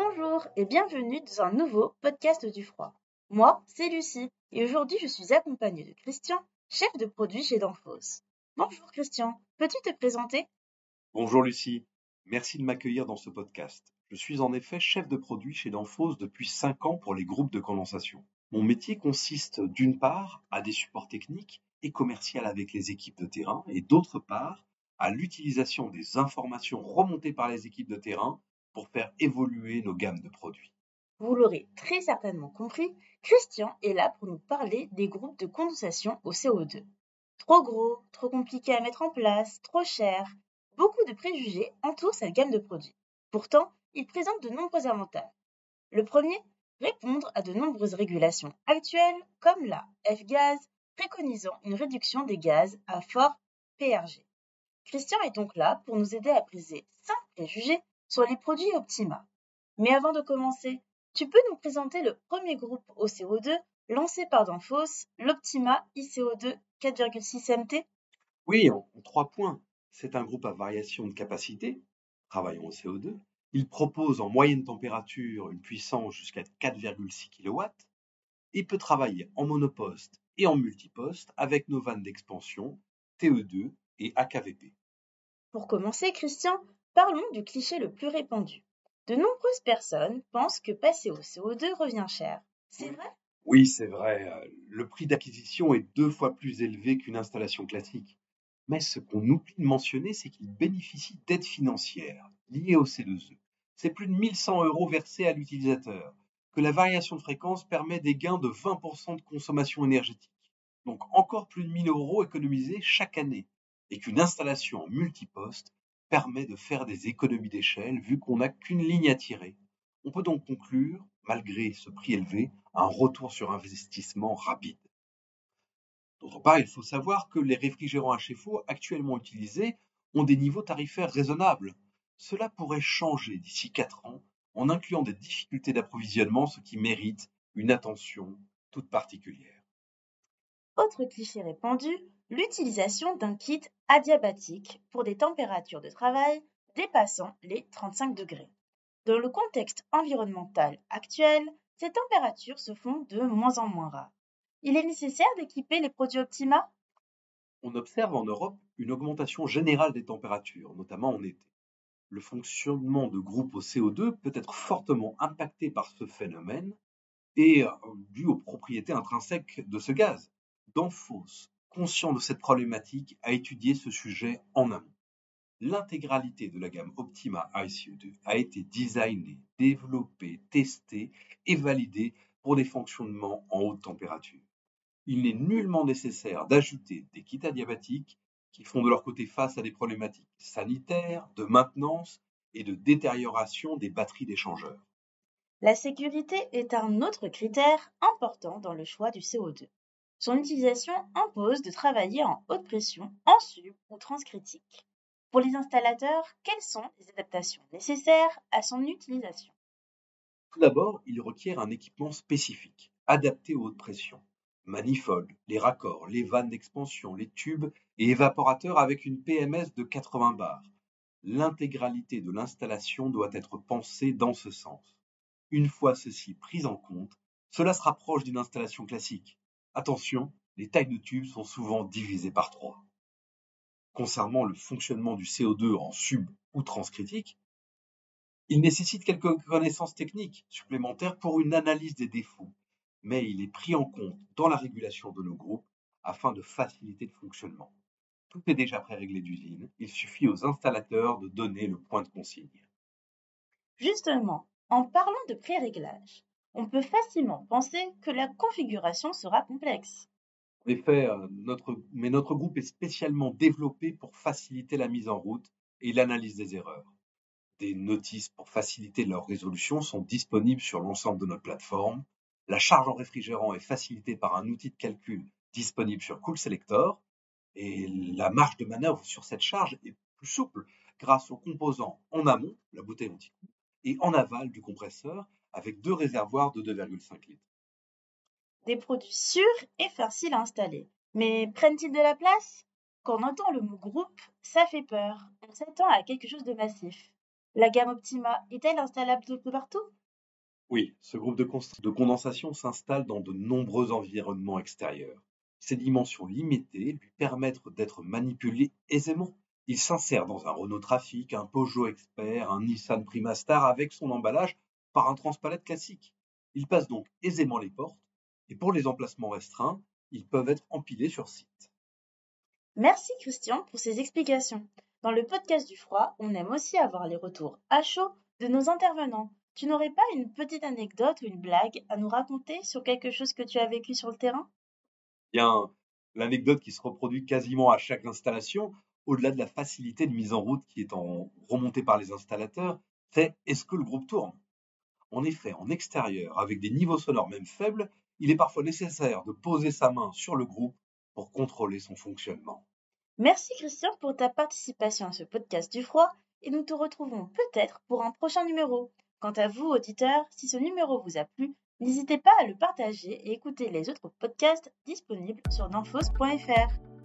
Bonjour et bienvenue dans un nouveau podcast du froid. Moi, c'est Lucie et aujourd'hui je suis accompagnée de Christian, chef de produit chez Danfoss. Bonjour Christian, peux-tu te présenter? Bonjour Lucie, merci de m'accueillir dans ce podcast. Je suis en effet chef de produit chez Danfoss depuis 5 ans pour les groupes de condensation. Mon métier consiste d'une part à des supports techniques et commerciaux avec les équipes de terrain et d'autre part à l'utilisation des informations remontées par les équipes de terrain faire évoluer nos gammes de produits. Vous l'aurez très certainement compris, Christian est là pour nous parler des groupes de condensation au CO2. Trop gros, trop compliqué à mettre en place, trop cher. Beaucoup de préjugés entourent cette gamme de produits. Pourtant, il présente de nombreux avantages. Le premier, répondre à de nombreuses régulations actuelles, comme la F-Gaz, préconisant une réduction des gaz à fort PRG. Christian est donc là pour nous aider à briser 5 préjugés sur les produits Optima. Mais avant de commencer, tu peux nous présenter le premier groupe au CO2 lancé par Danfoss, l'Optima ICO2 4,6 MT Oui, en, trois points. C'est un groupe à variation de capacité, travaillant au CO2. Il propose en moyenne température une puissance jusqu'à 4,6 kW. Il peut travailler en monoposte et en multiposte avec nos vannes d'expansion, TE2 et AKVP. Pour commencer, Christian, Parlons du cliché le plus répandu. De nombreuses personnes pensent que passer au CO2 revient cher. C'est vrai? Oui, c'est vrai. Le prix d'acquisition est deux fois plus élevé qu'une installation classique. Mais ce qu'on oublie de mentionner, c'est qu'il bénéficie d'aides financières liées au CO2. C'est plus de 1100 euros versés à l'utilisateur, que la variation de fréquence permet des gains de 20% de consommation énergétique. Donc encore plus de 1000 euros économisés chaque année, et qu'une installation en multiposte permet de faire des économies d'échelle vu qu'on n'a qu'une ligne à tirer. On peut donc conclure, malgré ce prix élevé, un retour sur investissement rapide. D'autre part, il faut savoir que les réfrigérants HFO actuellement utilisés ont des niveaux tarifaires raisonnables. Cela pourrait changer d'ici 4 ans en incluant des difficultés d'approvisionnement, ce qui mérite une attention toute particulière. Autre cliché répandu, l'utilisation d'un kit adiabatique pour des températures de travail dépassant les 35 degrés. Dans le contexte environnemental actuel, ces températures se font de moins en moins rares. Il est nécessaire d'équiper les produits Optima? On observe en Europe une augmentation générale des températures, notamment en été. Le fonctionnement de groupes au CO2 peut être fortement impacté par ce phénomène et euh, dû aux propriétés intrinsèques de ce gaz. Danfoss conscient de cette problématique, a étudié ce sujet en amont. L'intégralité de la gamme Optima ICO2 a été designée, développée, testée et validée pour des fonctionnements en haute température. Il n'est nullement nécessaire d'ajouter des kits adiabatiques qui font de leur côté face à des problématiques sanitaires, de maintenance et de détérioration des batteries d'échangeurs. La sécurité est un autre critère important dans le choix du CO2. Son utilisation impose de travailler en haute pression, en sub ou transcritique. Pour les installateurs, quelles sont les adaptations nécessaires à son utilisation? Tout d'abord, il requiert un équipement spécifique, adapté aux hautes pressions. Manifold, les raccords, les vannes d'expansion, les tubes et évaporateurs avec une PMS de 80 bars. L'intégralité de l'installation doit être pensée dans ce sens. Une fois ceci pris en compte, cela se rapproche d'une installation classique, Attention, les tailles de tubes sont souvent divisées par trois. Concernant le fonctionnement du CO2 en sub ou transcritique, il nécessite quelques connaissances techniques supplémentaires pour une analyse des défauts, mais il est pris en compte dans la régulation de nos groupes afin de faciliter le fonctionnement. Tout est déjà pré-réglé d'usine, il suffit aux installateurs de donner le point de consigne. Justement, en parlant de pré-réglage, on peut facilement penser que la configuration sera complexe. En effet, euh, notre, mais notre groupe est spécialement développé pour faciliter la mise en route et l'analyse des erreurs. Des notices pour faciliter leur résolution sont disponibles sur l'ensemble de notre plateforme. La charge en réfrigérant est facilitée par un outil de calcul disponible sur Cool Selector et la marge de manœuvre sur cette charge est plus souple grâce aux composants en amont, la bouteille anti et en aval du compresseur avec deux réservoirs de 2,5 litres. Des produits sûrs et faciles à installer. Mais prennent-ils de la place? Quand on entend le mot groupe, ça fait peur. On s'attend à quelque chose de massif. La gamme Optima est-elle installable de partout? Oui, ce groupe de, de condensation s'installe dans de nombreux environnements extérieurs. Ses dimensions limitées lui permettent d'être manipulé aisément. Il s'insère dans un Renault Trafic, un Peugeot Expert, un Nissan Primastar avec son emballage par un transpalette classique. Il passe donc aisément les portes et pour les emplacements restreints, ils peuvent être empilés sur site. Merci Christian pour ces explications. Dans le podcast du froid, on aime aussi avoir les retours à chaud de nos intervenants. Tu n'aurais pas une petite anecdote ou une blague à nous raconter sur quelque chose que tu as vécu sur le terrain? Bien, l'anecdote qui se reproduit quasiment à chaque installation, au-delà de la facilité de mise en route qui est en remontée par les installateurs, c'est est-ce que le groupe tourne? En effet, en extérieur, avec des niveaux sonores même faibles, il est parfois nécessaire de poser sa main sur le groupe pour contrôler son fonctionnement. Merci Christian pour ta participation à ce podcast du froid et nous te retrouvons peut-être pour un prochain numéro. Quant à vous, auditeurs, si ce numéro vous a plu, n'hésitez pas à le partager et écouter les autres podcasts disponibles sur danfos.fr.